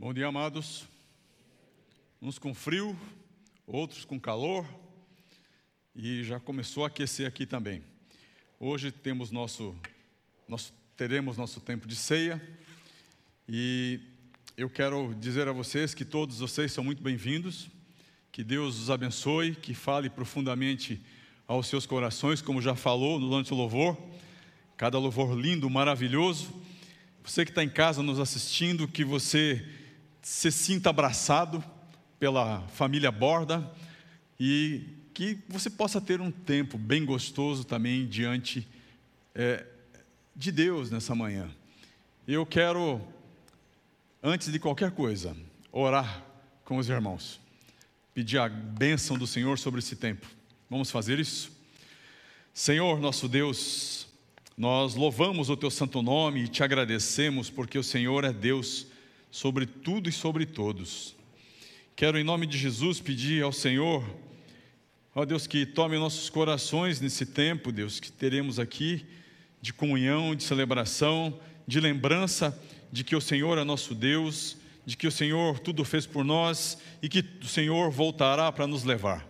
Bom dia, amados. Uns com frio, outros com calor, e já começou a aquecer aqui também. Hoje temos nosso, nosso, teremos nosso tempo de ceia, e eu quero dizer a vocês que todos vocês são muito bem-vindos, que Deus os abençoe, que fale profundamente aos seus corações, como já falou durante o louvor, cada louvor lindo, maravilhoso. Você que está em casa nos assistindo, que você se sinta abraçado pela família Borda e que você possa ter um tempo bem gostoso também diante é, de Deus nessa manhã. Eu quero, antes de qualquer coisa, orar com os irmãos, pedir a bênção do Senhor sobre esse tempo. Vamos fazer isso? Senhor, nosso Deus, nós louvamos o teu santo nome e te agradecemos porque o Senhor é Deus sobre tudo e sobre todos. Quero, em nome de Jesus, pedir ao Senhor, ó Deus, que tome nossos corações nesse tempo, Deus, que teremos aqui, de comunhão, de celebração, de lembrança de que o Senhor é nosso Deus, de que o Senhor tudo fez por nós e que o Senhor voltará para nos levar.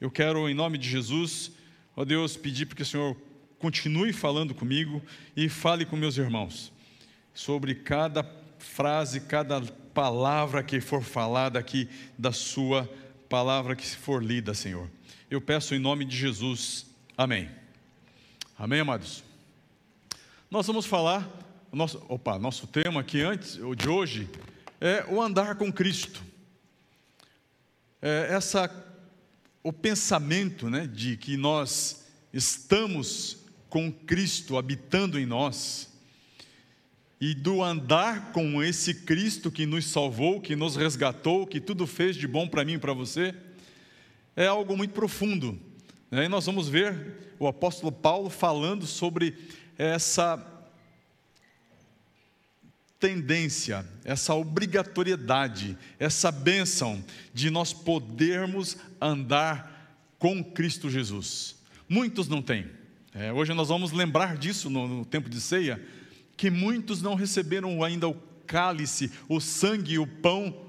Eu quero, em nome de Jesus, ó Deus, pedir para que o Senhor continue falando comigo e fale com meus irmãos sobre cada frase, cada palavra que for falada aqui da Sua palavra que for lida, Senhor. Eu peço em nome de Jesus. Amém. Amém, amados? Nós vamos falar, nosso, opa, nosso tema aqui antes, de hoje, é o andar com Cristo. É essa, o pensamento né, de que nós estamos com Cristo habitando em nós e do andar com esse Cristo que nos salvou, que nos resgatou, que tudo fez de bom para mim e para você, é algo muito profundo. Né? E nós vamos ver o apóstolo Paulo falando sobre essa tendência, essa obrigatoriedade, essa bênção de nós podermos andar com Cristo Jesus. Muitos não têm. É, hoje nós vamos lembrar disso no, no tempo de ceia que muitos não receberam ainda o cálice, o sangue e o pão,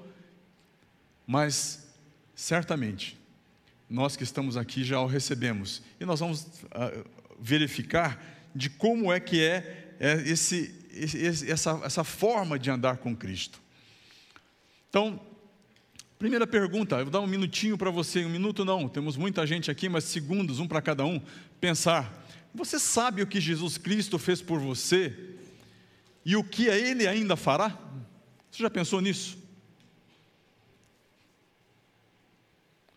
mas certamente nós que estamos aqui já o recebemos e nós vamos uh, verificar de como é que é, é esse, esse, essa, essa forma de andar com Cristo. Então, primeira pergunta, eu vou dar um minutinho para você, um minuto não, temos muita gente aqui, mas segundos, um para cada um, pensar. Você sabe o que Jesus Cristo fez por você e o que ele ainda fará? Você já pensou nisso?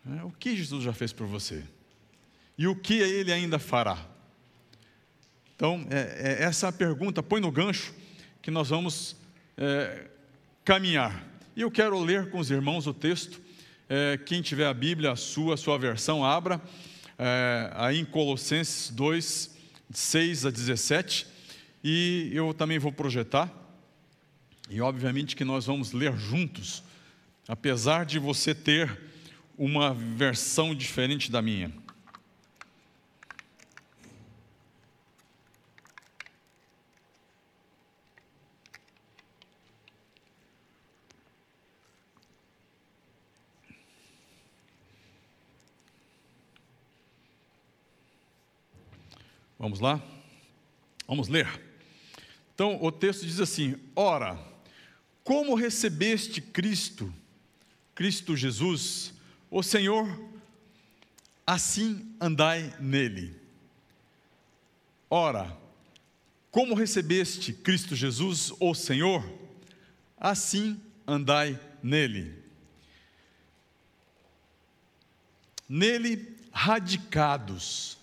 É, o que Jesus já fez por você? E o que ele ainda fará? Então, é, é, essa é pergunta, põe no gancho que nós vamos é, caminhar. E eu quero ler com os irmãos o texto. É, quem tiver a Bíblia, a sua, a sua versão, abra é, aí em Colossenses 2, 6 a 17. E eu também vou projetar, e obviamente que nós vamos ler juntos, apesar de você ter uma versão diferente da minha. Vamos lá? Vamos ler. Então, o texto diz assim: Ora, como recebeste Cristo, Cristo Jesus, o Senhor, assim andai nele. Ora, como recebeste Cristo Jesus, o Senhor, assim andai nele. Nele radicados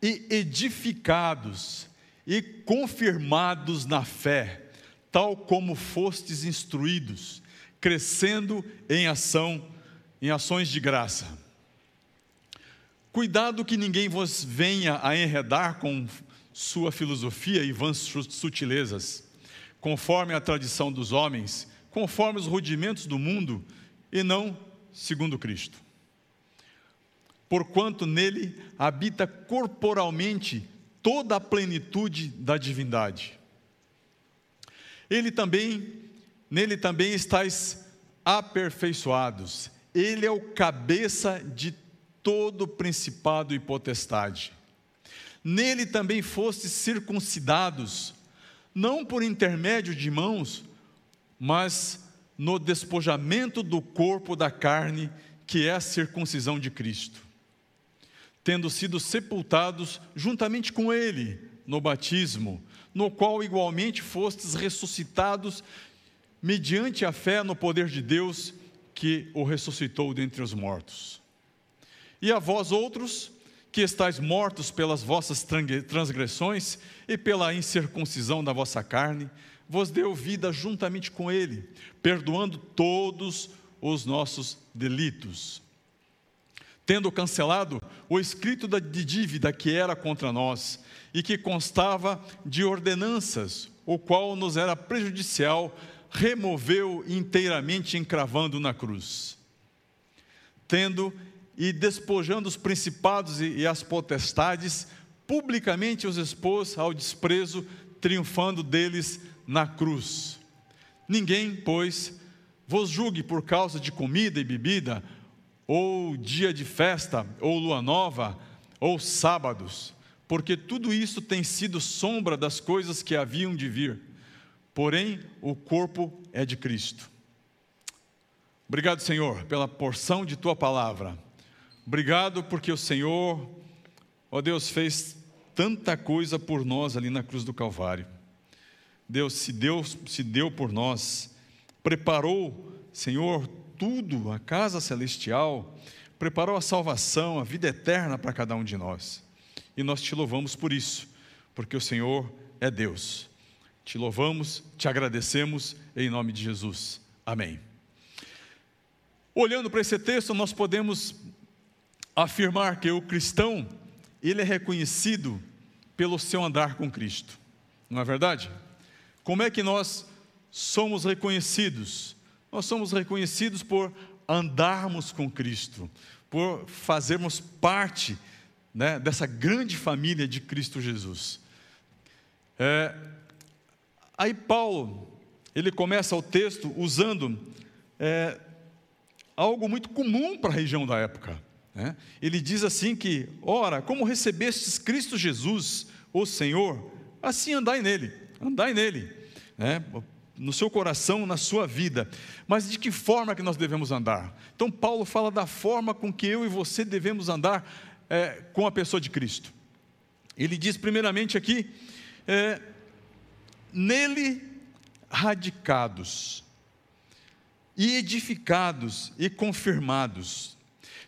e edificados e confirmados na fé, tal como fostes instruídos, crescendo em ação, em ações de graça. Cuidado que ninguém vos venha a enredar com sua filosofia e vãs sutilezas, conforme a tradição dos homens, conforme os rudimentos do mundo, e não segundo Cristo. Porquanto nele habita corporalmente toda a plenitude da divindade. Ele também nele também estáis aperfeiçoados. Ele é o cabeça de todo principado e potestade. Nele também fostes circuncidados, não por intermédio de mãos, mas no despojamento do corpo da carne, que é a circuncisão de Cristo. Tendo sido sepultados juntamente com Ele no batismo, no qual igualmente fostes ressuscitados mediante a fé no poder de Deus que o ressuscitou dentre os mortos. E a vós outros, que estáis mortos pelas vossas transgressões e pela incircuncisão da vossa carne, vos deu vida juntamente com Ele, perdoando todos os nossos delitos, tendo cancelado o escrito de dívida que era contra nós e que constava de ordenanças, o qual nos era prejudicial, removeu inteiramente, encravando na cruz. Tendo e despojando os principados e, as potestades, publicamente os expôs ao desprezo, triunfando deles na cruz. Ninguém, pois, vos julgue por causa de comida e bebida, ou dia de festa, ou lua nova, ou sábados, porque tudo isso tem sido sombra das coisas que haviam de vir. Porém, o corpo é de Cristo. Obrigado, Senhor, pela porção de tua palavra. Obrigado porque o Senhor, ó Deus, fez tanta coisa por nós ali na cruz do Calvário. Deus se deu, se deu por nós, preparou, Senhor, tudo, a casa celestial, preparou a salvação, a vida eterna para cada um de nós. E nós te louvamos por isso, porque o Senhor é Deus. Te louvamos, te agradecemos em nome de Jesus. Amém. Olhando para esse texto, nós podemos afirmar que o cristão, ele é reconhecido pelo seu andar com Cristo. Não é verdade? Como é que nós somos reconhecidos? Nós somos reconhecidos por andarmos com Cristo, por fazermos parte né, dessa grande família de Cristo Jesus. É, aí Paulo, ele começa o texto usando é, algo muito comum para a região da época. Né? Ele diz assim que, ora, como recebestes Cristo Jesus, o Senhor, assim andai nele, andai nele, né? No seu coração, na sua vida. Mas de que forma que nós devemos andar? Então Paulo fala da forma com que eu e você devemos andar é, com a pessoa de Cristo. Ele diz primeiramente aqui, é, nele radicados, e edificados e confirmados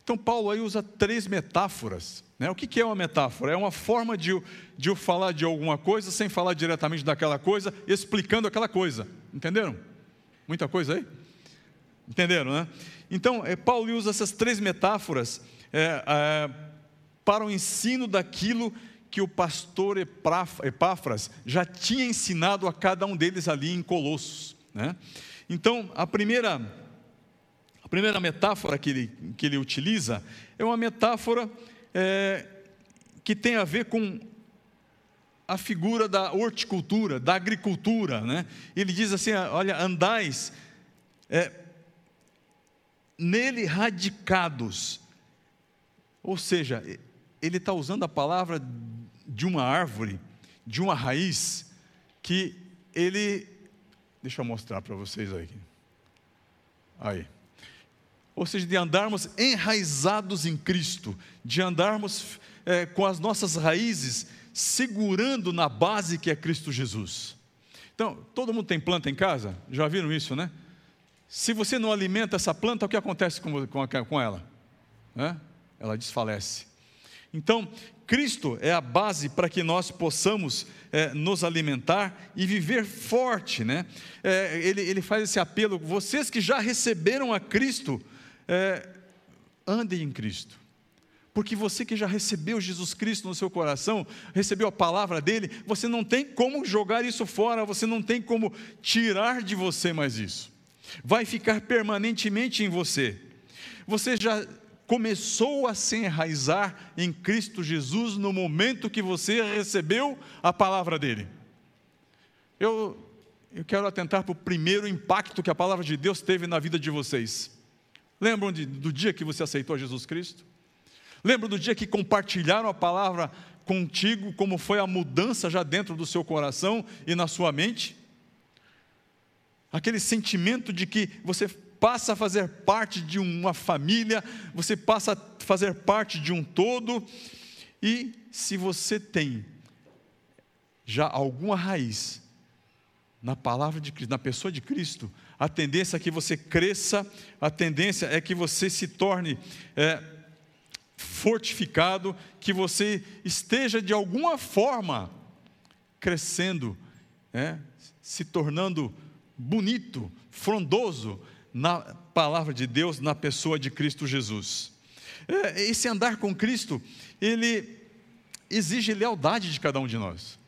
então, Paulo aí usa três metáforas. Né? O que é uma metáfora? É uma forma de, de eu falar de alguma coisa sem falar diretamente daquela coisa, explicando aquela coisa. Entenderam? Muita coisa aí? Entenderam, né? Então, é, Paulo usa essas três metáforas é, é, para o ensino daquilo que o pastor Epáfras já tinha ensinado a cada um deles ali em Colossos. Né? Então, a primeira primeira metáfora que ele, que ele utiliza é uma metáfora é, que tem a ver com a figura da horticultura, da agricultura. Né? Ele diz assim: olha, andais é, nele radicados. Ou seja, ele está usando a palavra de uma árvore, de uma raiz, que ele. Deixa eu mostrar para vocês aqui. Aí ou seja, de andarmos enraizados em Cristo, de andarmos é, com as nossas raízes segurando na base que é Cristo Jesus. Então, todo mundo tem planta em casa? Já viram isso, né? Se você não alimenta essa planta, o que acontece com, com, com ela? É? Ela desfalece. Então, Cristo é a base para que nós possamos é, nos alimentar e viver forte, né? É, ele, ele faz esse apelo: vocês que já receberam a Cristo, é, ande em Cristo. Porque você que já recebeu Jesus Cristo no seu coração, recebeu a palavra dele, você não tem como jogar isso fora, você não tem como tirar de você mais isso. Vai ficar permanentemente em você. Você já começou a se enraizar em Cristo Jesus no momento que você recebeu a palavra dele. Eu, eu quero atentar para o primeiro impacto que a palavra de Deus teve na vida de vocês. Lembram de, do dia que você aceitou Jesus Cristo? Lembram do dia que compartilharam a palavra contigo, como foi a mudança já dentro do seu coração e na sua mente? Aquele sentimento de que você passa a fazer parte de uma família, você passa a fazer parte de um todo, e se você tem já alguma raiz na palavra de Cristo, na pessoa de Cristo, a tendência é que você cresça, a tendência é que você se torne é, fortificado, que você esteja de alguma forma crescendo, é, se tornando bonito, frondoso na palavra de Deus, na pessoa de Cristo Jesus. É, esse andar com Cristo, ele exige lealdade de cada um de nós.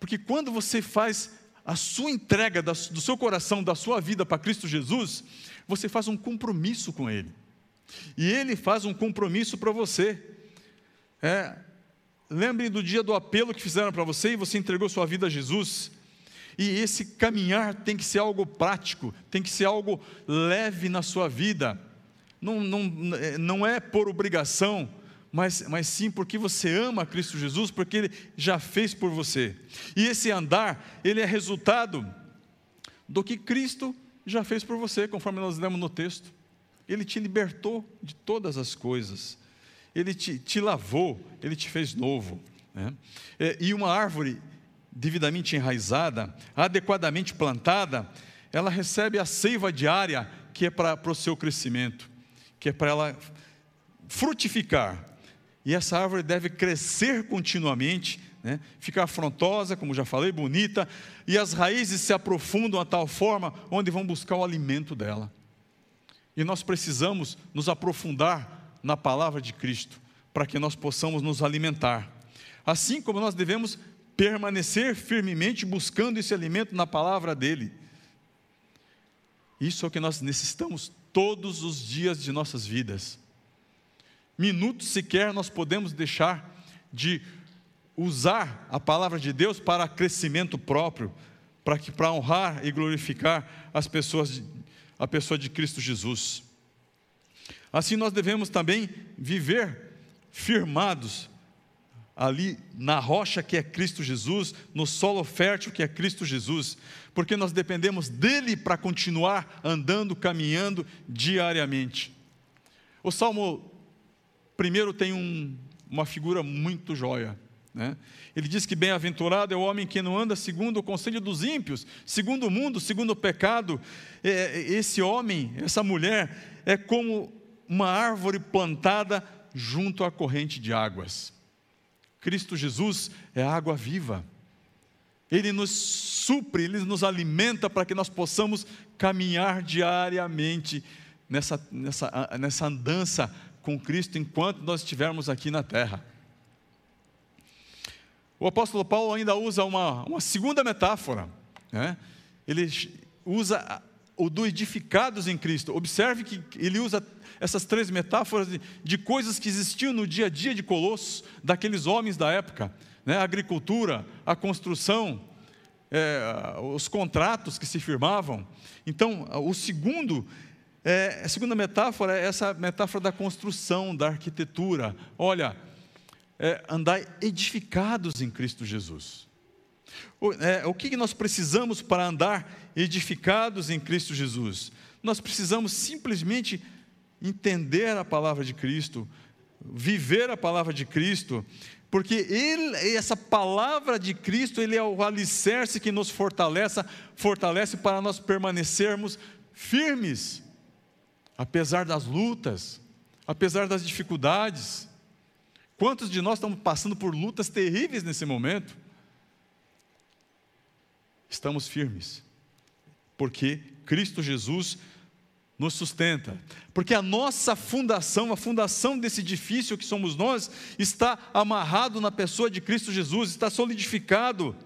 Porque quando você faz a sua entrega do seu coração, da sua vida para Cristo Jesus, você faz um compromisso com Ele. E Ele faz um compromisso para você. É, lembre do dia do apelo que fizeram para você e você entregou sua vida a Jesus. E esse caminhar tem que ser algo prático, tem que ser algo leve na sua vida. Não, não, não é por obrigação, mas, mas sim porque você ama Cristo Jesus, porque Ele já fez por você. E esse andar, ele é resultado do que Cristo já fez por você, conforme nós lemos no texto. Ele te libertou de todas as coisas, Ele te, te lavou, Ele te fez novo. Né? É, e uma árvore devidamente enraizada, adequadamente plantada, ela recebe a seiva diária que é para, o seu crescimento, que é para ela frutificar. E essa árvore deve crescer continuamente, né? ficar afrontosa, como já falei, bonita, e as raízes se aprofundam a tal forma onde vão buscar o alimento dela. E nós precisamos nos aprofundar na palavra de Cristo, para que nós possamos nos alimentar. Assim como nós devemos permanecer firmemente buscando esse alimento na palavra dele. Isso é o que nós necessitamos todos os dias de nossas vidas. Minutos sequer nós podemos deixar de usar a palavra de Deus para crescimento próprio, para que para honrar e glorificar as pessoas a pessoa de Cristo Jesus. Assim nós devemos também viver firmados ali na rocha que é Cristo Jesus, no solo fértil que é Cristo Jesus, porque nós dependemos dele para continuar andando, caminhando diariamente. O Salmo primeiro tem um, uma figura muito joia. Né? Ele diz que bem-aventurado é o homem que não anda segundo o conselho dos ímpios, segundo o mundo, segundo o pecado. É, esse homem, essa mulher, é como uma árvore plantada junto à corrente de águas. Cristo Jesus é a água viva. Ele nos supre, ele nos alimenta para que nós possamos caminhar diariamente nessa, nessa, nessa andança com Cristo enquanto nós estivermos aqui na terra. O apóstolo Paulo ainda usa uma, uma segunda metáfora. Né? Ele usa o do edificados em Cristo. Observe que ele usa essas três metáforas de, de, coisas que existiam no dia a dia de Colossos, daqueles homens da época, né? a agricultura, a construção, é, os contratos que se firmavam. Então, o segundo, é, a segunda metáfora é essa metáfora da construção, da arquitetura. Olha, é, andar edificados em Cristo Jesus. O, é, o que nós precisamos para andar edificados em Cristo Jesus? Nós precisamos simplesmente entender a palavra de Cristo, viver a palavra de Cristo, porque ele, essa palavra de Cristo, ele é o alicerce que nos fortalece, fortalece para nós permanecermos firmes, apesar das lutas, apesar das dificuldades. Quantos de nós estamos passando por lutas terríveis nesse momento? Estamos firmes, porque Cristo Jesus nos sustenta, porque a nossa fundação, a fundação desse edifício que somos nós, está amarrado na pessoa de Cristo Jesus, está solidificado.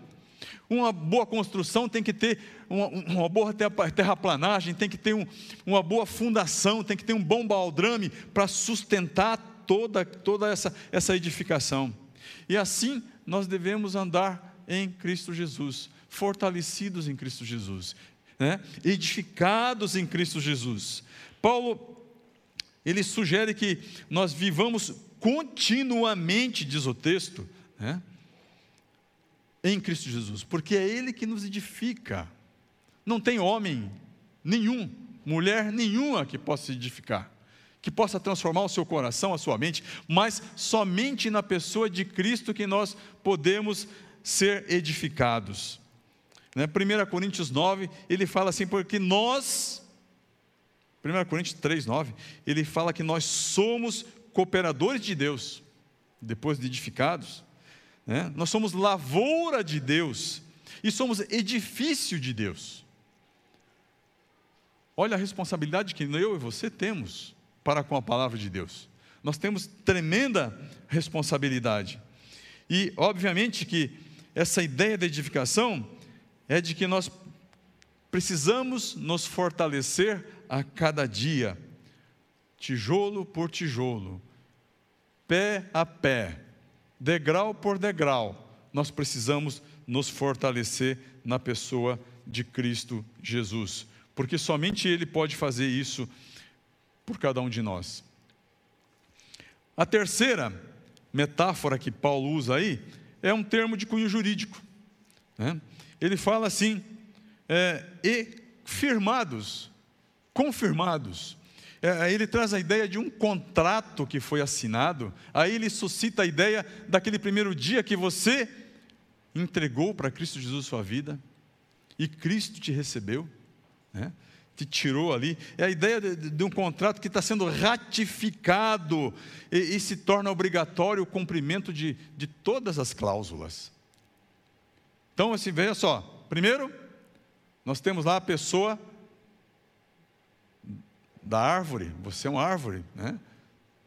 Uma boa construção tem que ter uma, uma boa terraplanagem, tem que ter um, uma boa fundação, tem que ter um bom baldrame para sustentar toda, toda essa, essa edificação. E assim nós devemos andar em Cristo Jesus, fortalecidos em Cristo Jesus, né? edificados em Cristo Jesus. Paulo, ele sugere que nós vivamos continuamente, diz o texto, né? em Cristo Jesus, porque é Ele que nos edifica. Não tem homem nenhum, mulher nenhuma que possa edificar, que possa transformar o seu coração, a sua mente, mas somente na pessoa de Cristo que nós podemos ser edificados. Né? 1 Coríntios 9, ele fala assim, porque nós, 1 Coríntios 3, 9, ele fala que nós somos cooperadores de Deus, depois de edificados, né? nós somos lavoura de Deus e somos edifício de Deus. Olha a responsabilidade que eu e você temos para com a palavra de Deus. Nós temos tremenda responsabilidade. E, obviamente, que essa ideia da edificação é de que nós precisamos nos fortalecer a cada dia, tijolo por tijolo, pé a pé, degrau por degrau, nós precisamos nos fortalecer na pessoa de Cristo Jesus, porque somente Ele pode fazer isso por cada um de nós. A terceira metáfora que Paulo usa aí é um termo de cunho jurídico. Né? Ele fala assim, é, e firmados, confirmados. É, ele traz a ideia de um contrato que foi assinado, aí ele suscita a ideia daquele primeiro dia que você entregou para Cristo Jesus sua vida, e Cristo te recebeu, né? Te tirou ali. É a ideia de, de um contrato que está sendo ratificado e, e, se torna obrigatório o cumprimento de, de todas as cláusulas. Então, assim, veja só. Primeiro, nós temos lá a pessoa da árvore, você é uma árvore, né?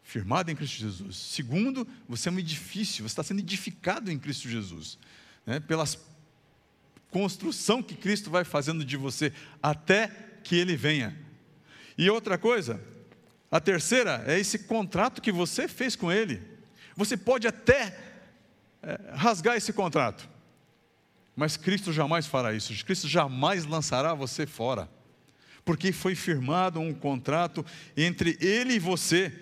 firmada em Cristo Jesus. Segundo, você é um edifício, você está sendo edificado em Cristo Jesus, né? pelas construção que Cristo vai fazendo de você até que Ele venha. E outra coisa, a terceira é esse contrato que você fez com Ele. Você pode até é, rasgar esse contrato, mas Cristo jamais fará isso. Cristo jamais lançará você fora porque foi firmado um contrato entre ele e você.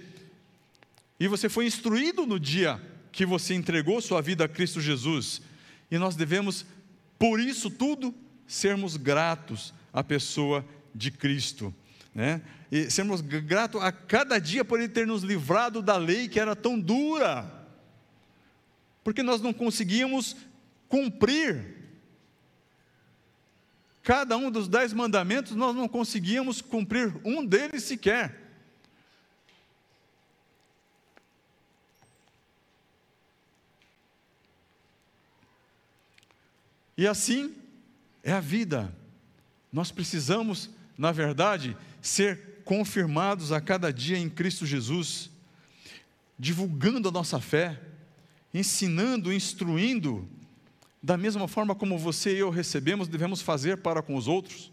E você foi instruído no dia que você entregou sua vida a Cristo Jesus. E nós devemos, por isso tudo, sermos gratos à pessoa de Cristo. Né? E sermos gratos a cada dia por Ele ter nos livrado da lei que era tão dura, porque nós não conseguíamos cumprir cada um dos dez mandamentos, nós não conseguíamos cumprir um deles sequer. E assim é a vida. Nós precisamos, na verdade, ser confirmados a cada dia em Cristo Jesus, divulgando a nossa fé, ensinando, instruindo, da mesma forma como você e eu recebemos, devemos fazer para com os outros.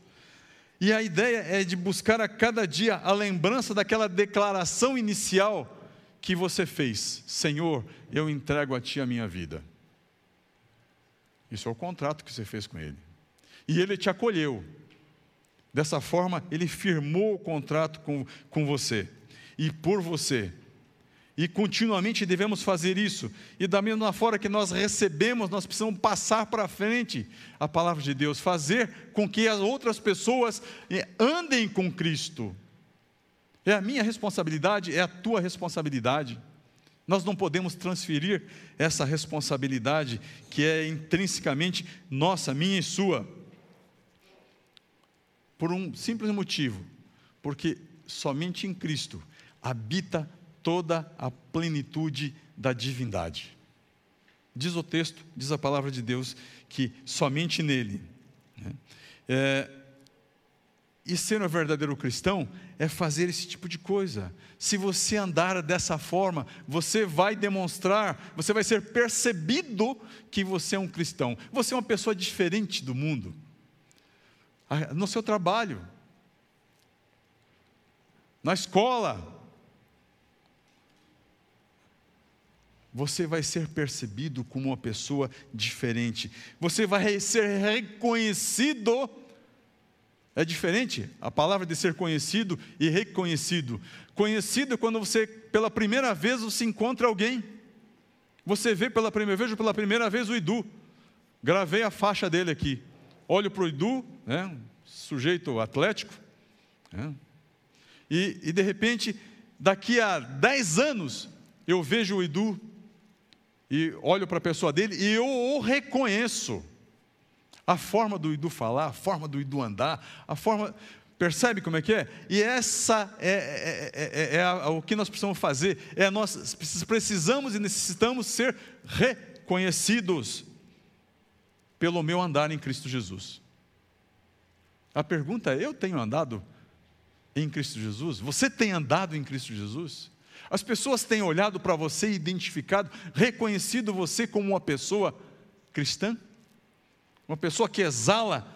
E a ideia é de buscar a cada dia a lembrança daquela declaração inicial que você fez: Senhor, eu entrego a Ti a minha vida. Isso é o contrato que você fez com Ele. E Ele te acolheu. Dessa forma, Ele firmou o contrato com, com você e por você. E continuamente devemos fazer isso. E da mesma forma que nós recebemos, nós precisamos passar para frente a palavra de Deus, fazer com que as outras pessoas eh, andem com Cristo. É a minha responsabilidade, é a tua responsabilidade. Nós não podemos transferir essa responsabilidade que é intrinsecamente nossa, minha e sua, por um simples motivo, porque somente em Cristo habita toda a plenitude da divindade. Diz o texto, diz a palavra de Deus, que somente nele. Né? É, e ser um verdadeiro cristão é fazer esse tipo de coisa. Se você andar dessa forma, você vai demonstrar, você vai ser percebido que você é um cristão. Você é uma pessoa diferente do mundo. No seu trabalho, na escola, você vai ser percebido como uma pessoa diferente. Você vai ser reconhecido. É diferente a palavra de ser conhecido e reconhecido. Conhecido é quando você, pela primeira vez, você encontra alguém. Você vê pela primeira vez, pela primeira vez o Idu. Gravei a faixa dele aqui. Olho para o Idu, né, sujeito atlético. Né, e, e de repente, daqui a 10 anos, eu vejo o Idu e olho para a pessoa dele e eu o reconheço. A forma do Idu falar, a forma do Idu andar, a forma. Percebe como é que é? E essa é, é, é, é, é o que nós precisamos fazer. É nós precisamos e necessitamos ser reconhecidos pelo meu andar em Cristo Jesus. A pergunta é: eu tenho andado em Cristo Jesus? Você tem andado em Cristo Jesus? As pessoas têm olhado para você identificado, reconhecido você como uma pessoa cristã? Uma pessoa que exala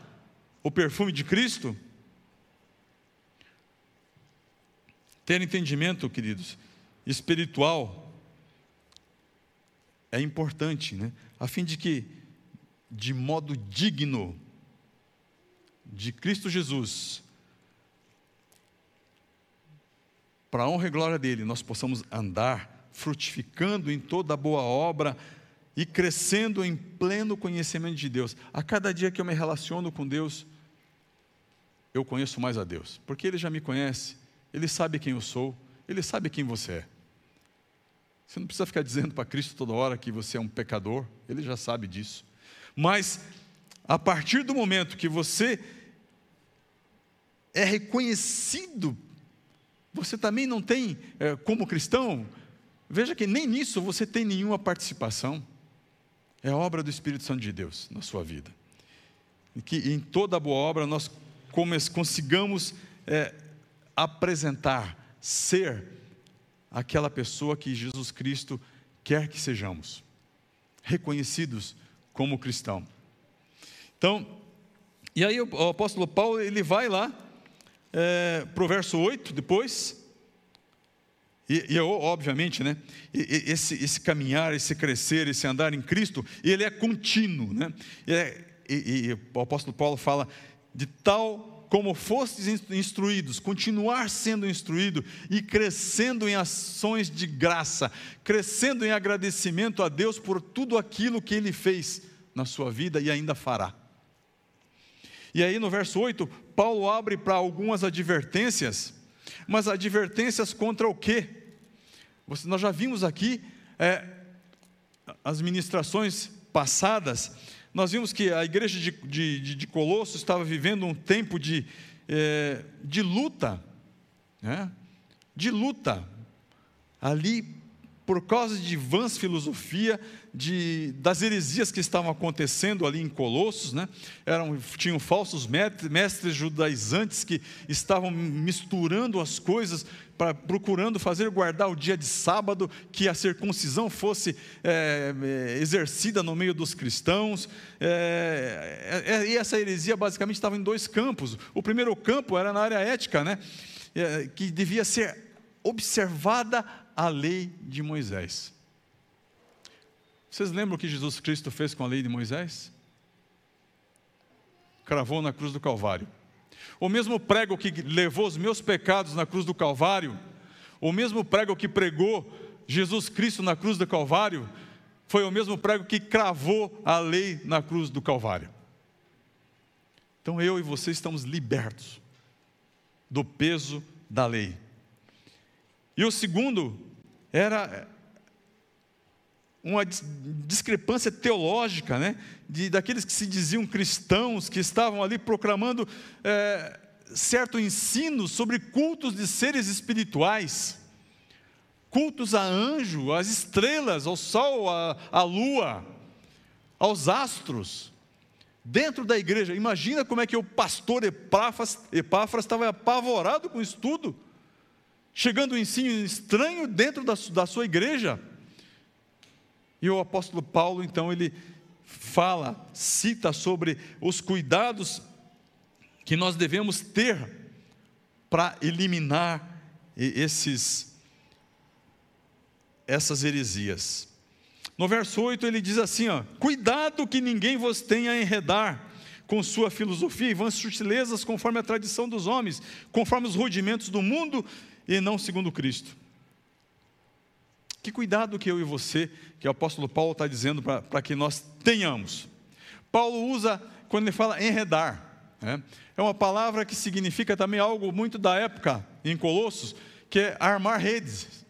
o perfume de Cristo? Ter entendimento, queridos, espiritual é importante, né? A fim de que, de modo digno de Cristo Jesus, para a honra e glória dele, nós possamos andar frutificando em toda boa obra e crescendo em pleno conhecimento de Deus. A cada dia que eu me relaciono com Deus, eu conheço mais a Deus, porque Ele já me conhece, Ele sabe quem eu sou, Ele sabe quem você é. Você não precisa ficar dizendo para Cristo toda hora que você é um pecador, Ele já sabe disso. Mas, a partir do momento que você é reconhecido você também não tem, é, como cristão, veja que nem nisso você tem nenhuma participação. É obra do Espírito Santo de Deus na sua vida. E que em toda boa obra nós consigamos é, apresentar, ser aquela pessoa que Jesus Cristo quer que sejamos, reconhecidos como cristão. Então, e aí o apóstolo Paulo, ele vai lá é, para o verso 8 depois. E, e obviamente, né, esse, esse, caminhar, esse crescer, esse andar em Cristo, ele é contínuo. Né? E, é, e, e o apóstolo Paulo fala de tal como fostes instruídos, continuar sendo instruído e crescendo em ações de graça, crescendo em agradecimento a Deus por tudo aquilo que Ele fez na sua vida e ainda fará. E aí no verso 8, Paulo abre para algumas advertências, mas advertências contra o quê? Nós já vimos aqui é, as ministrações passadas, nós vimos que a igreja de, de, de Colosso estava vivendo um tempo de, é, de luta, né? de luta. Ali por causa de vãs filosofia, de, das heresias que estavam acontecendo ali em Colossos, né? Eram, tinham falsos mestres, mestres judaizantes que estavam misturando as coisas, para, procurando fazer guardar o dia de sábado, que a circuncisão fosse é, é exercida no meio dos cristãos. É, é, é, e essa heresia basicamente estava em dois campos. O primeiro campo era na área ética, né? Que devia ser observada a lei de Moisés. Vocês lembram o que Jesus Cristo fez com a lei de Moisés? Cravou na cruz do Calvário. O mesmo prego que levou os meus pecados na cruz do Calvário, o mesmo prego que pregou Jesus Cristo na cruz do Calvário, foi o mesmo prego que cravou a lei na cruz do Calvário. Então eu e você estamos libertos do peso da lei. E o segundo era uma discrepância teológica, né? De, daqueles que se diziam cristãos, que estavam ali proclamando é, certo ensino sobre cultos de seres espirituais, cultos a anjo, às estrelas, ao sol, à, lua, aos astros, dentro da igreja. Imagina como é que o pastor Epáfras, Epáfras estava apavorado com isso tudo chegando um ensino estranho dentro da, da sua igreja. E o apóstolo Paulo, então, ele fala, cita sobre os cuidados que nós devemos ter para eliminar esses essas heresias. No verso 8 ele diz assim: ó, Cuidado que ninguém vos tenha a enredar com sua filosofia e vãs sutilezas conforme a tradição dos homens, conforme os rudimentos do mundo e não segundo Cristo. Que cuidado que eu e você, que o apóstolo Paulo está dizendo para que nós tenhamos. Paulo usa, quando ele fala enredar, né, é uma palavra que significa também algo muito da época em Colossos, que é armar redes.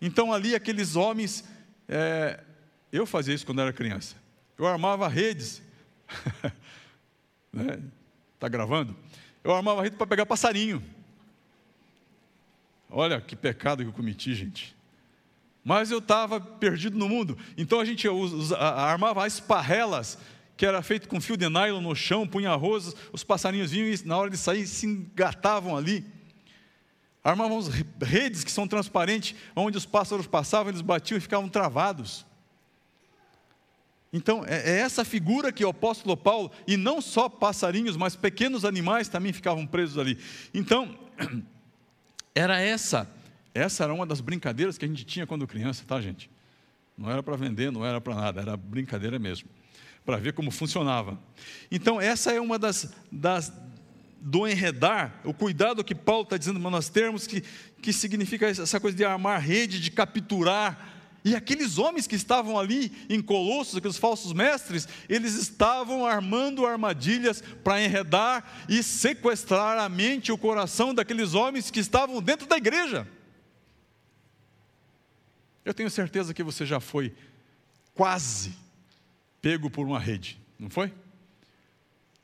Então ali aqueles homens, é, eu fazia isso quando era criança, eu armava redes, né? Tá gravando? Eu armava rede para pegar passarinho. Olha que pecado que eu cometi, gente. Mas eu estava perdido no mundo. Então a gente usa, armava esparrelas, que era feito com fio de nylon no chão, punha arroz, os passarinhos vinham e na hora de sair se engatavam ali. Armávamos redes que são transparentes, onde os pássaros passavam, eles batiam e ficavam travados. Então, é, é essa figura que o apóstolo Paulo, e não só passarinhos, mas pequenos animais também ficavam presos ali. Então, era essa, essa era uma das brincadeiras que a gente tinha quando criança, tá, gente? Não era para vender, não era para nada, era brincadeira mesmo, para ver como funcionava. Então, essa é uma das, das do enredar, o cuidado que Paulo está dizendo para nós termos, que, que significa essa coisa de armar rede, de capturar, e aqueles homens que estavam ali em Colossos, aqueles falsos mestres, eles estavam armando armadilhas para enredar e sequestrar a mente e o coração daqueles homens que estavam dentro da igreja. Eu tenho certeza que você já foi quase pego por uma rede, não foi?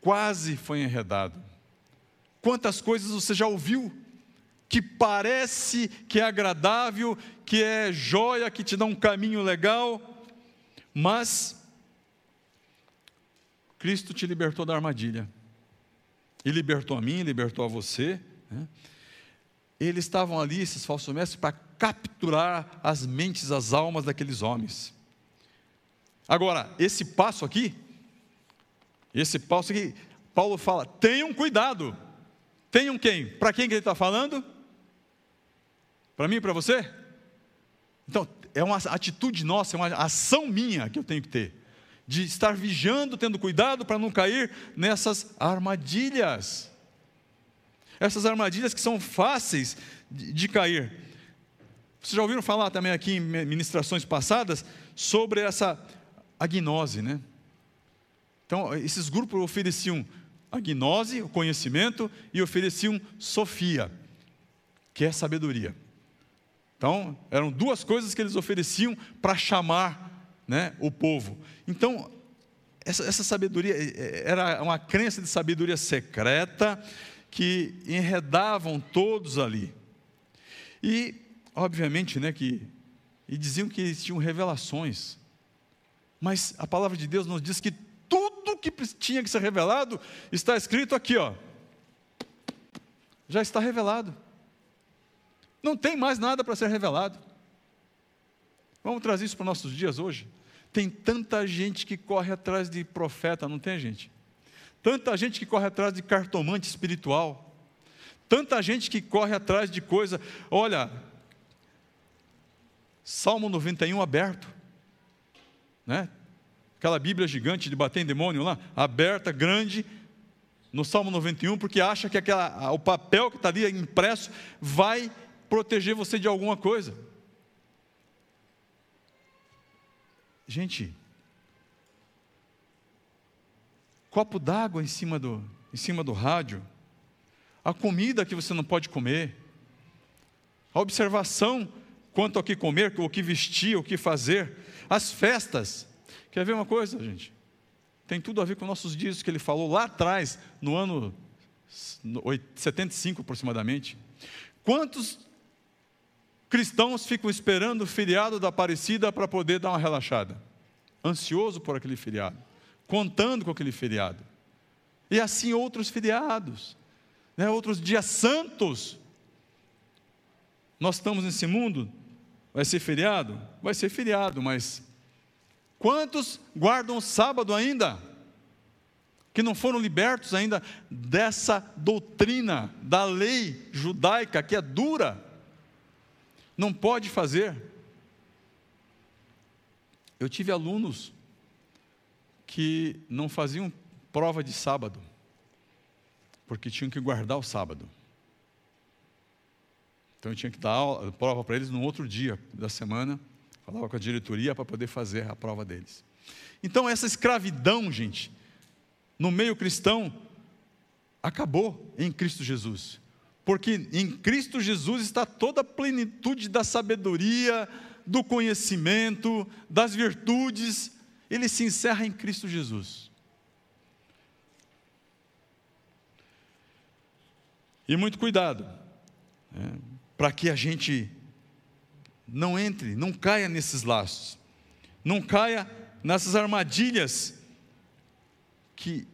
Quase foi enredado. Quantas coisas você já ouviu que parece que é agradável, que é joia, que te dá um caminho legal, mas Cristo te libertou da armadilha. E libertou a mim, libertou a você. Né? Eles estavam ali, esses falsos mestres, para capturar as mentes, as almas daqueles homens. Agora, esse passo aqui, esse passo aqui, Paulo fala: tenham cuidado. Tenham quem? Para quem que ele está falando? Para mim e para você? Então, é uma atitude nossa, é uma ação minha que eu tenho que ter. De estar vigiando, tendo cuidado para não cair nessas armadilhas. Essas armadilhas que são fáceis de, de cair. Vocês já ouviram falar também aqui em ministrações passadas sobre essa agnose, né? Então, esses grupos ofereciam a gnose, o conhecimento, e ofereciam sofia, que é sabedoria. Então, eram duas coisas que eles ofereciam para chamar né, o povo. Então, essa, essa, sabedoria é, é, era uma crença de sabedoria secreta que enredavam todos ali. E, obviamente, né, que e diziam que eles tinham revelações. Mas a palavra de Deus nos diz que tudo que tinha que ser revelado está escrito aqui, ó. Já está revelado. Não tem mais nada para ser revelado. Vamos trazer isso para os nossos dias hoje? Tem tanta gente que corre atrás de profeta, não tem gente? Tanta gente que corre atrás de cartomante espiritual. Tanta gente que corre atrás de coisa. Olha, Salmo 91 aberto. Né? Aquela Bíblia gigante de bater em demônio lá, aberta, grande, no Salmo 91, porque acha que aquela, o papel que está ali impresso vai proteger você de alguma coisa. Gente, copo d'água em cima do em cima do rádio, a comida que você não pode comer, a observação quanto ao que comer, o que vestir, o que fazer, as festas. Quer ver uma coisa, gente? Tem tudo a ver com nossos dias que ele falou lá atrás, no ano 75 aproximadamente. Quantos cristãos ficam esperando o feriado da Aparecida para poder dar uma relaxada, ansioso por aquele feriado, contando com aquele feriado. E assim outros feriados, né, outros dias santos. Nós estamos nesse mundo, vai ser feriado? Vai ser feriado, mas quantos guardam o sábado ainda? Que não foram libertos ainda dessa doutrina da lei judaica que é dura não pode fazer. Eu tive alunos que não faziam prova de sábado, porque tinham que guardar o sábado. Então eu tinha que dar aula, prova para eles no outro dia da semana, falava com a diretoria para poder fazer a prova deles. Então essa escravidão, gente, no meio cristão, acabou em Cristo Jesus. Porque em Cristo Jesus está toda a plenitude da sabedoria, do conhecimento, das virtudes, ele se encerra em Cristo Jesus. E muito cuidado, né, para que a gente não entre, não caia nesses laços, não caia nessas armadilhas que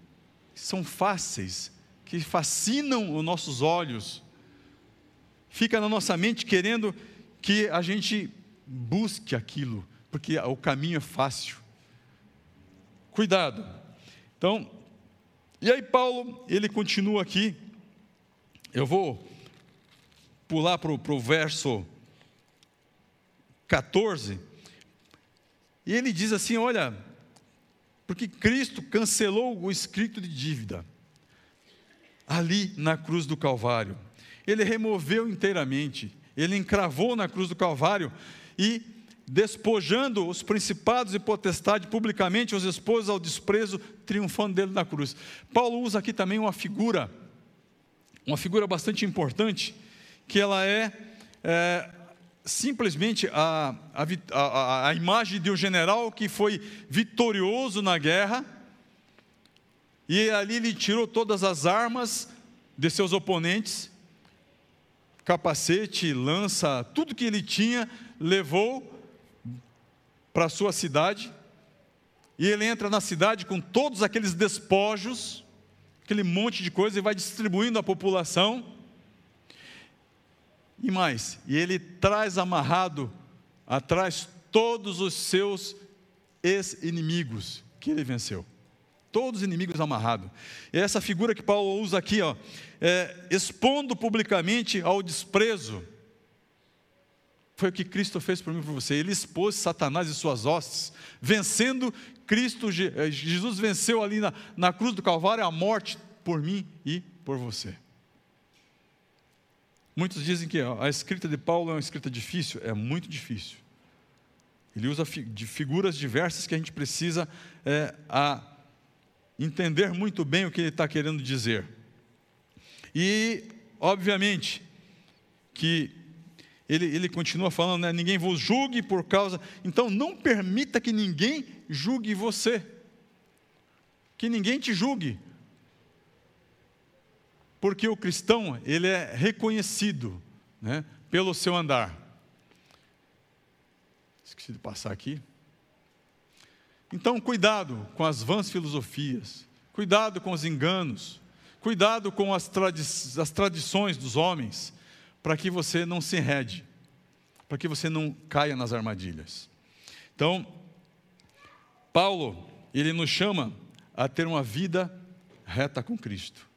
são fáceis, que fascinam os nossos olhos, fica na nossa mente querendo que a gente busque aquilo, porque o caminho é fácil. Cuidado. Então, e aí Paulo, ele continua aqui, eu vou pular para o verso 14, e ele diz assim: olha, porque Cristo cancelou o escrito de dívida, ali na cruz do Calvário, ele removeu inteiramente, ele encravou na cruz do Calvário e despojando os principados e potestade publicamente, os expôs ao desprezo, triunfando dele na cruz. Paulo usa aqui também uma figura, uma figura bastante importante, que ela é, é simplesmente a, a, a, a imagem de um general que foi vitorioso na guerra, e ali ele tirou todas as armas de seus oponentes, capacete, lança, tudo que ele tinha, levou para a sua cidade, e ele entra na cidade com todos aqueles despojos, aquele monte de coisa, e vai distribuindo à população. E mais, e ele traz amarrado atrás todos os seus ex-inimigos que ele venceu. Todos os inimigos amarrados. E essa figura que Paulo usa aqui, ó, é, expondo publicamente ao desprezo foi o que Cristo fez por mim e por você. Ele expôs Satanás e suas hostes, vencendo Cristo. Jesus venceu ali na, na cruz do Calvário a morte por mim e por você. Muitos dizem que a escrita de Paulo é uma escrita difícil. É muito difícil. Ele usa de figuras diversas que a gente precisa é, a entender muito bem o que ele está querendo dizer. E, obviamente, que ele, ele continua falando, né, ninguém vos julgue por causa. Então, não permita que ninguém julgue você. Que ninguém te julgue. Porque o cristão, ele é reconhecido né, pelo seu andar. Esqueci de passar aqui. Então, cuidado com as vãs filosofias, cuidado com os enganos, cuidado com as, tradi as tradições dos homens, para que você não se enrede, para que você não caia nas armadilhas. Então, Paulo, ele nos chama a ter uma vida reta com Cristo,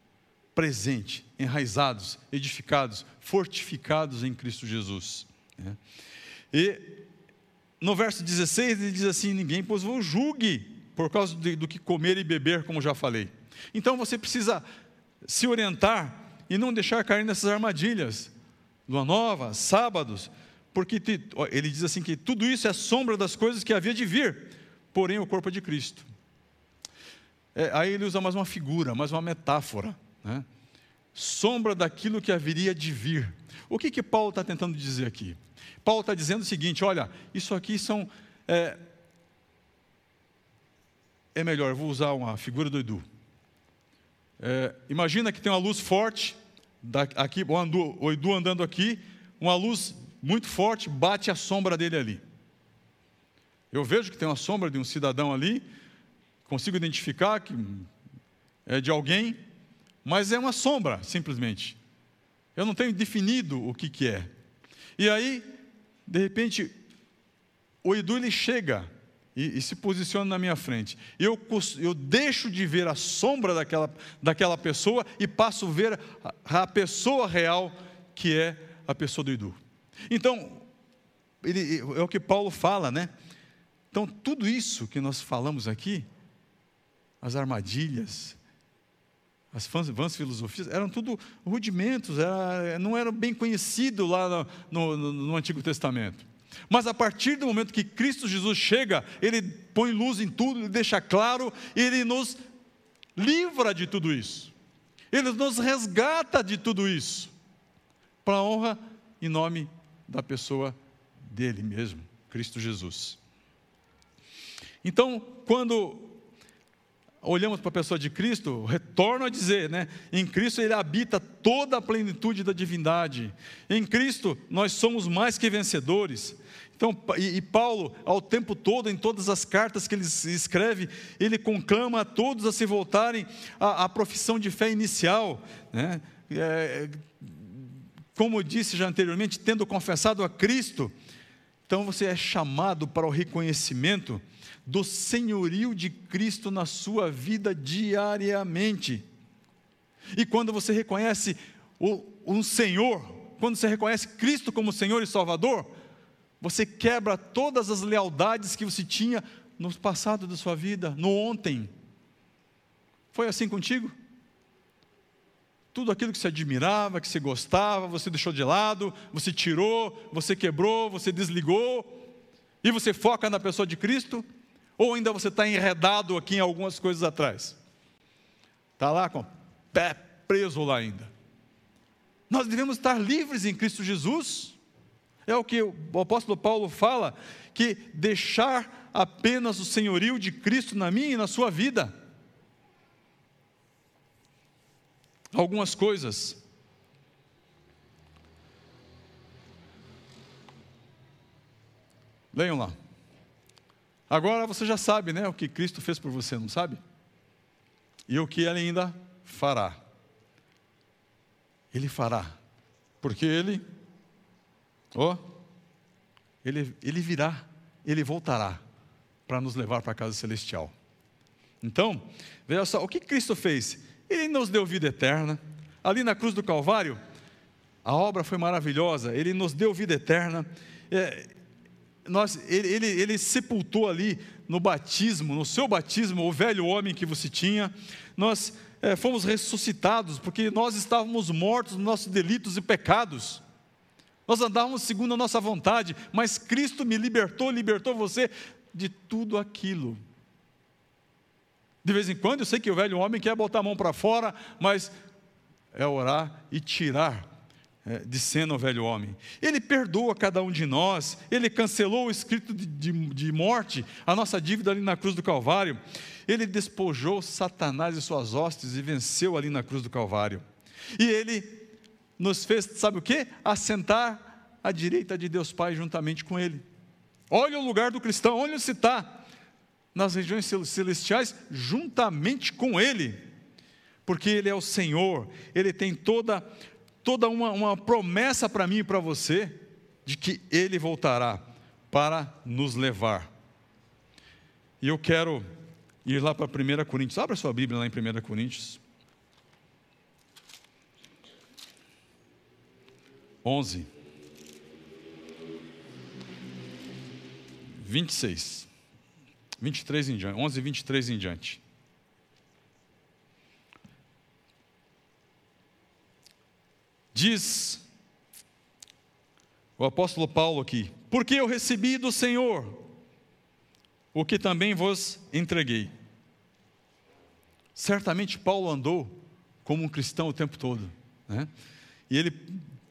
presente, enraizados, edificados, fortificados em Cristo Jesus. Né? E no verso 16 ele diz assim: Ninguém, pois vos julgue por causa do que comer e beber, como já falei. Então você precisa se orientar e não deixar cair nessas armadilhas lua nova, sábados, porque ele diz assim que tudo isso é sombra das coisas que havia de vir, porém o corpo é de Cristo. É, aí ele usa mais uma figura, mais uma metáfora, né? sombra daquilo que haveria de vir. O que que Paulo está tentando dizer aqui? Paulo está dizendo o seguinte: olha, isso aqui são. É, é melhor, vou usar uma figura do Edu. É, imagina que tem uma luz forte aqui, o Edu andando aqui, uma luz muito forte bate a sombra dele ali. Eu vejo que tem uma sombra de um cidadão ali, consigo identificar que é de alguém, mas é uma sombra, simplesmente. Eu não tenho definido o que, que é. E aí, de repente, o Edu ele chega e, e, se posiciona na minha frente. Eu, eu deixo de ver a sombra daquela, daquela pessoa e passo a ver a, a pessoa real, que é a pessoa do Edu. Então, ele, é o que Paulo fala, né? Então, tudo isso que nós falamos aqui, as armadilhas, as vãs filosofias, eram tudo rudimentos, era, não era bem conhecido lá no, no, no Antigo Testamento. Mas a partir do momento que Cristo Jesus chega, Ele põe luz em tudo, Ele deixa claro, Ele nos livra de tudo isso. Ele nos resgata de tudo isso, para honra e nome da pessoa dele mesmo, Cristo Jesus. Então, quando olhamos para a pessoa de Cristo, retorno a dizer, né? Em Cristo ele habita toda a plenitude da divindade. Em Cristo nós somos mais que vencedores. Então, e, e, Paulo, ao tempo todo, em todas as cartas que ele escreve, ele conclama a todos a se voltarem à, à profissão de fé inicial. Né? É, como eu disse já anteriormente, tendo confessado a Cristo, então você é chamado para o reconhecimento do senhorio de Cristo na sua vida diariamente. E quando você reconhece o, um Senhor, quando você reconhece Cristo como Senhor e Salvador, você quebra todas as lealdades que você tinha no passado da sua vida, no ontem. Foi assim contigo? Tudo aquilo que você admirava, que você gostava, você deixou de lado, você tirou, você quebrou, você desligou, e você foca na pessoa de Cristo? Ou ainda você está enredado aqui em algumas coisas atrás? Está lá com o pé preso lá ainda. Nós devemos estar livres em Cristo Jesus. É o que o apóstolo Paulo fala, que deixar apenas o senhorio de Cristo na minha e na sua vida. Algumas coisas. Leiam lá. Agora você já sabe, né, o que Cristo fez por você, não sabe? E o que ele ainda fará. Ele fará. Porque ele ó, oh, ele ele virá, ele voltará para nos levar para a casa celestial. Então, veja só, o que Cristo fez? Ele nos deu vida eterna. Ali na cruz do Calvário, a obra foi maravilhosa. Ele nos deu vida eterna. É, nós, ele, ele, ele sepultou ali no batismo, no seu batismo, o velho homem que você tinha. Nós é, fomos ressuscitados, porque nós estávamos mortos nos nossos delitos e pecados. Nós andávamos segundo a nossa vontade, mas Cristo me libertou, libertou você de tudo aquilo. De vez em quando, eu sei que o velho homem quer botar a mão para fora, mas é orar e tirar de cena o velho homem. Ele perdoa cada um de nós, ele cancelou o escrito de, de, de, morte, a nossa dívida ali na cruz do Calvário. Ele despojou Satanás e suas hostes e venceu ali na cruz do Calvário. E ele nos fez, sabe o que? Assentar à direita de Deus Pai juntamente com ele. Olha o lugar do cristão, onde se está? Nas regiões celestiais, juntamente com ele. Porque ele é o Senhor, ele tem toda toda uma, uma promessa para mim e para você de que Ele voltará para nos levar. E eu quero ir lá para 1 Coríntios. Abra sua Bíblia lá em 1 Coríntios. 11. 26. 23 em diante. 11 e 23 em diante. Diz o apóstolo Paulo aqui: Porque eu recebi do Senhor o que também vos entreguei. Certamente Paulo andou como um cristão o tempo todo, né? e ele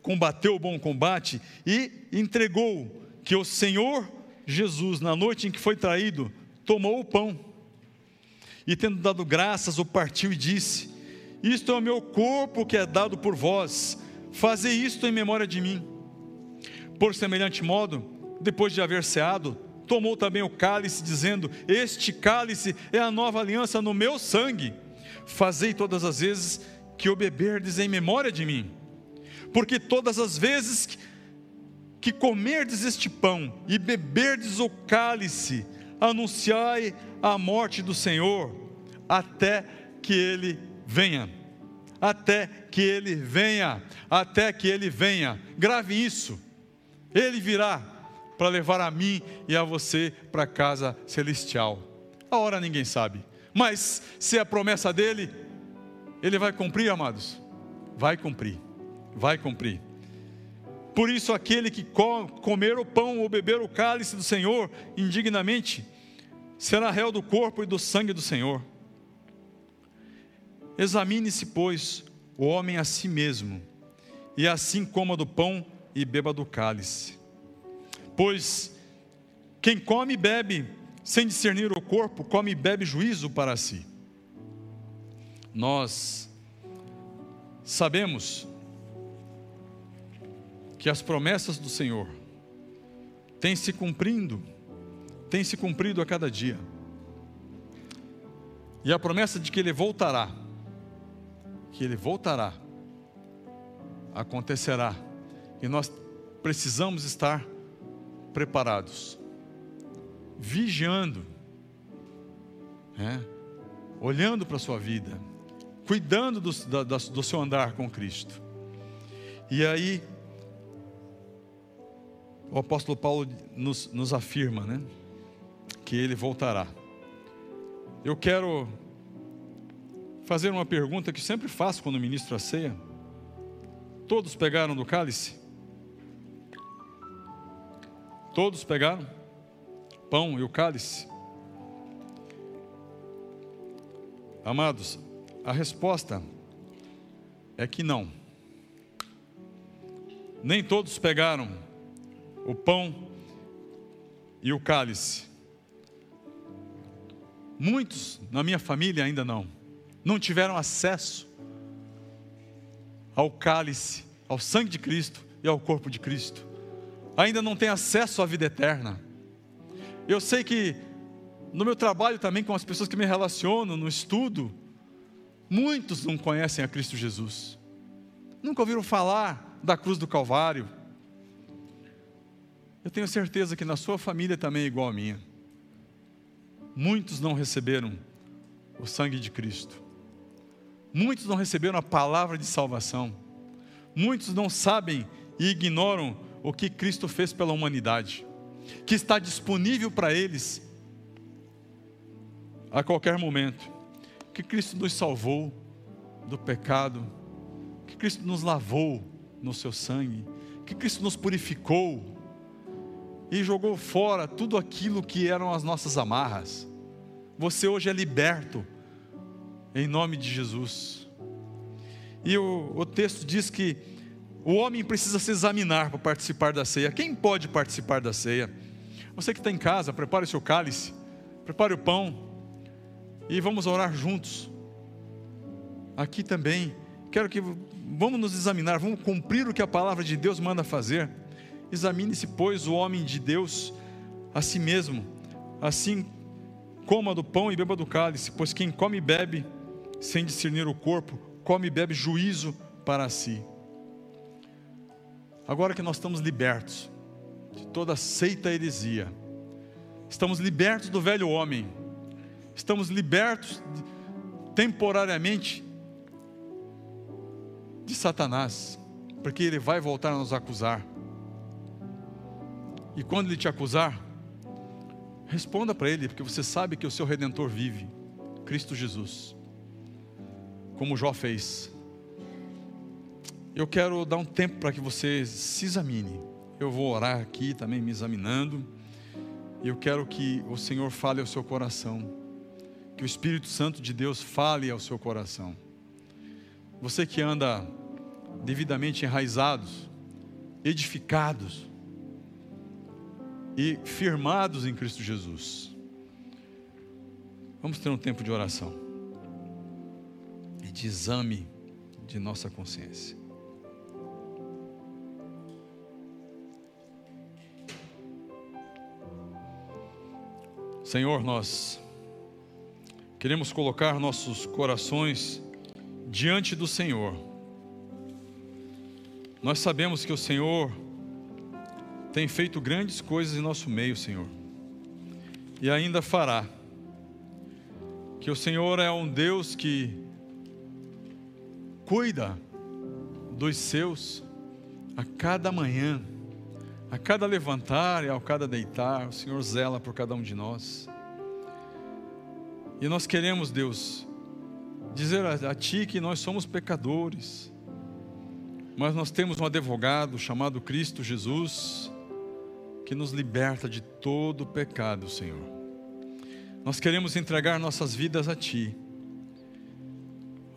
combateu o bom combate e entregou que o Senhor Jesus, na noite em que foi traído, tomou o pão e, tendo dado graças, o partiu e disse: Isto é o meu corpo que é dado por vós Fazer isto em memória de mim. Por semelhante modo, depois de haver ceado, tomou também o cálice, dizendo: Este cálice é a nova aliança no meu sangue. Fazei todas as vezes que o beberdes em memória de mim. Porque todas as vezes que comerdes este pão e beberdes o cálice, anunciai a morte do Senhor, até que ele venha até que ele venha, até que ele venha. Grave isso. Ele virá para levar a mim e a você para a casa celestial. A hora ninguém sabe, mas se é a promessa dele, ele vai cumprir, amados? Vai cumprir, vai cumprir. Por isso, aquele que comer o pão ou beber o cálice do Senhor indignamente, será réu do corpo e do sangue do Senhor. Examine-se, pois, o homem a si mesmo, e assim coma do pão e beba do cálice. Pois quem come e bebe sem discernir o corpo, come e bebe juízo para si. Nós sabemos que as promessas do Senhor têm se cumprindo, têm se cumprido a cada dia. E a promessa de que Ele voltará, que Ele voltará, acontecerá. E nós precisamos estar preparados, vigiando, né? olhando para a sua vida, cuidando do, da, do seu andar com Cristo. E aí, o apóstolo Paulo nos, nos afirma, né? Que ele voltará. Eu quero fazer uma pergunta que sempre faço quando ministro a ceia. Todos pegaram do cálice? Todos pegaram? Pão e o cálice? Amados, a resposta é que não. Nem todos pegaram o pão e o cálice. Muitos na minha família ainda não. Não tiveram acesso ao cálice, ao sangue de Cristo e ao corpo de Cristo. Ainda não têm acesso à vida eterna. Eu sei que no meu trabalho também com as pessoas que me relacionam, no estudo, Muitos não conhecem a Cristo Jesus, nunca ouviram falar da cruz do Calvário. Eu tenho certeza que na sua família também é igual a minha. Muitos não receberam o sangue de Cristo, muitos não receberam a palavra de salvação, muitos não sabem e ignoram o que Cristo fez pela humanidade, que está disponível para eles a qualquer momento que Cristo nos salvou do pecado, que Cristo nos lavou no seu sangue, que Cristo nos purificou e jogou fora tudo aquilo que eram as nossas amarras. Você hoje é liberto, em nome de Jesus. E o, o texto diz que o homem precisa se examinar para participar da ceia. Quem pode participar da ceia? Você que está em casa, prepare o seu cálice, prepare o pão, e vamos orar juntos. Aqui também, quero que vamos nos examinar, vamos cumprir o que a palavra de Deus manda fazer. Examine-se, pois, o homem de Deus a si mesmo, assim coma do pão e beba do cálice, pois quem come e bebe sem discernir o corpo, come e bebe juízo para si. Agora que nós estamos libertos de toda seita heresia, estamos libertos do velho homem, estamos libertos temporariamente de Satanás, porque ele vai voltar a nos acusar. E quando ele te acusar, responda para ele, porque você sabe que o seu redentor vive, Cristo Jesus, como Jó fez. Eu quero dar um tempo para que você se examine. Eu vou orar aqui também me examinando. E eu quero que o Senhor fale ao seu coração que o Espírito Santo de Deus fale ao seu coração. Você que anda devidamente enraizados, edificados e firmados em Cristo Jesus. Vamos ter um tempo de oração de exame de nossa consciência. Senhor, nós Queremos colocar nossos corações diante do Senhor. Nós sabemos que o Senhor tem feito grandes coisas em nosso meio, Senhor, e ainda fará. Que o Senhor é um Deus que cuida dos seus a cada manhã, a cada levantar e ao cada deitar, o Senhor zela por cada um de nós. E nós queremos, Deus, dizer a, a Ti que nós somos pecadores, mas nós temos um advogado chamado Cristo Jesus, que nos liberta de todo pecado, Senhor. Nós queremos entregar nossas vidas a Ti.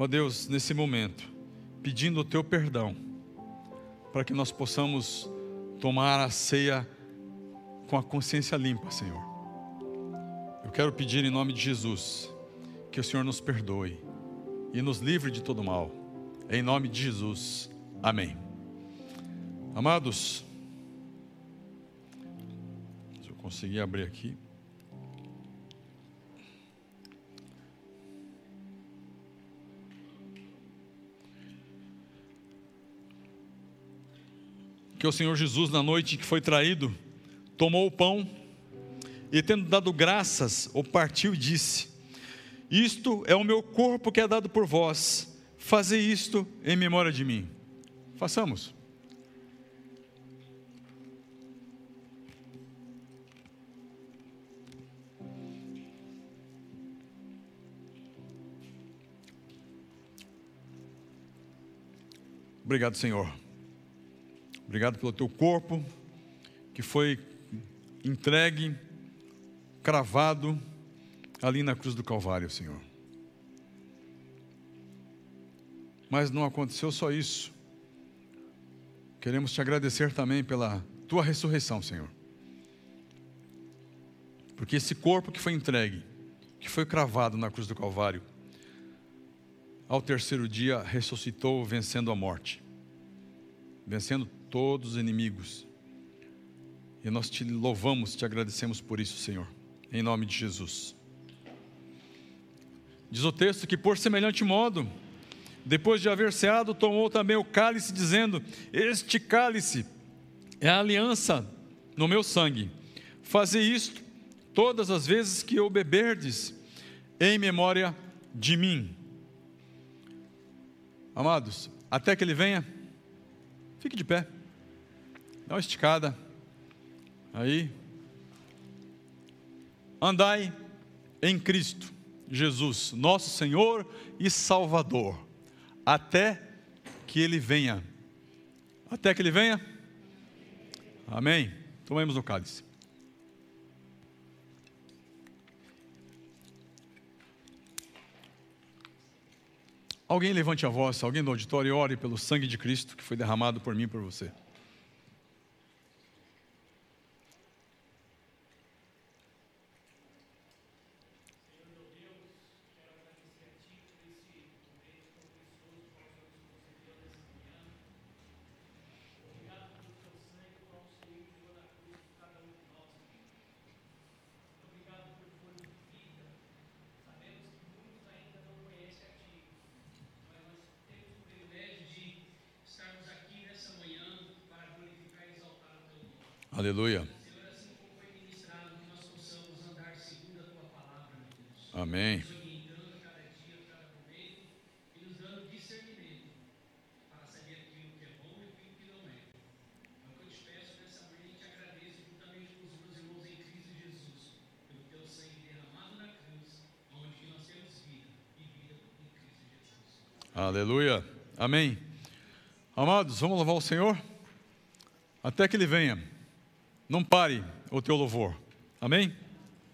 Ó Deus, nesse momento, pedindo o Teu perdão, para que nós possamos tomar a ceia com a consciência limpa, Senhor. Eu quero pedir em nome de Jesus que o Senhor nos perdoe e nos livre de todo mal. Em nome de Jesus. Amém. Amados, se eu conseguir abrir aqui. Que o Senhor Jesus, na noite que foi traído, tomou o pão e, tendo dado graças, o partiu e disse: Isto é o meu corpo que é dado por vós, fazei isto em memória de mim. Façamos. Obrigado, Senhor. Obrigado pelo teu corpo que foi entregue, cravado ali na cruz do Calvário, Senhor. Mas não aconteceu só isso. Queremos te agradecer também pela tua ressurreição, Senhor. Porque esse corpo que foi entregue, que foi cravado na cruz do Calvário, ao terceiro dia ressuscitou, vencendo a morte, vencendo todos os inimigos. E nós te louvamos, te agradecemos por isso, Senhor, em nome de Jesus. Diz o texto que, por semelhante modo, depois de haver ceado, tomou também o cálice, dizendo: Este cálice é a aliança no meu sangue. Fazei isto todas as vezes que o beberdes, em memória de mim. Amados, até que ele venha, fique de pé, dá uma esticada, aí, andai em Cristo Jesus, nosso Senhor e Salvador até que ele venha. Até que ele venha? Amém. Tomemos o cálice. Alguém levante a voz, alguém do auditório ore pelo sangue de Cristo que foi derramado por mim e por você. Aleluia. Amém. Aleluia. Amém. Amados, vamos louvar o Senhor até que Ele venha. Não pare o teu louvor. Amém?